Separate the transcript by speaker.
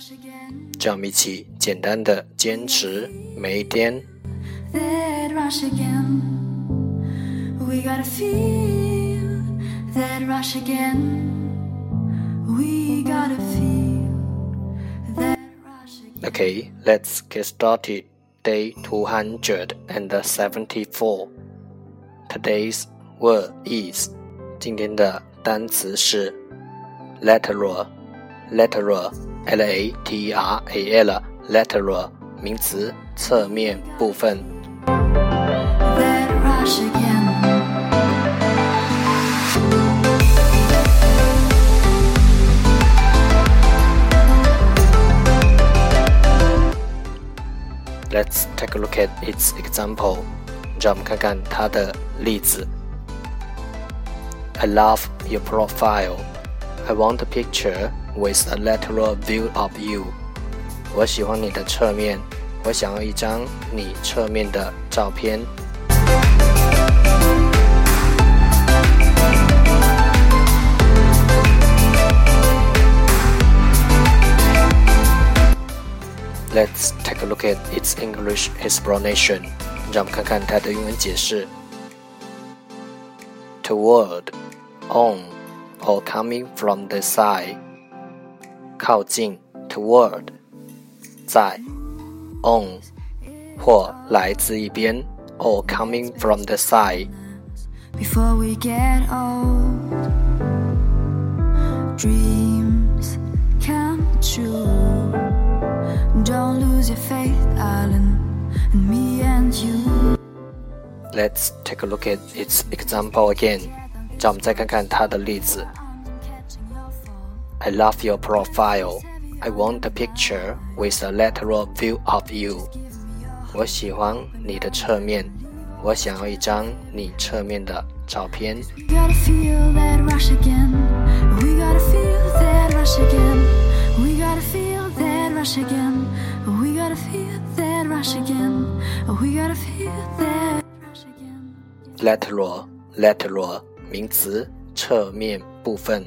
Speaker 1: rush again,
Speaker 2: 让我们一起简单的坚持每一天。
Speaker 1: that rush again. We gotta feel that rush again. We gotta feel that rush again.
Speaker 2: Okay, let's get started. Day 274. Today's word is 今天的单词是 lateral, lateral, l a t e r a l, lateral 名词，侧面部分。
Speaker 1: that rush again.
Speaker 2: Let's take a look at its example. 让我们看看它的例子。I love your profile. I want a picture with a lateral view of you. 我喜欢你的侧面，我想要一张你侧面的照片。Let's take a look at its English explanation. 让我们看看它的英文解释。Toward, on, or coming from the side. 靠近，toward，在，on，或来自一边，or coming from the side。
Speaker 1: Before we get old, dreams come true. Don't lose your faith, darling, in me and you.
Speaker 2: Let's take a look at its example again. 让我们再看看它的例子。
Speaker 1: Catching your fall.
Speaker 2: I love your profile. I want a picture with a lateral view of you. 我喜欢你的侧面，我想要一张你侧面的照片。
Speaker 1: We gotta feel that rush again. We gotta feel that rush again. We gotta feel that rush again. We gotta feel that rush again. We gotta feel that rush again.
Speaker 2: lateral lateral 名词，侧面部分。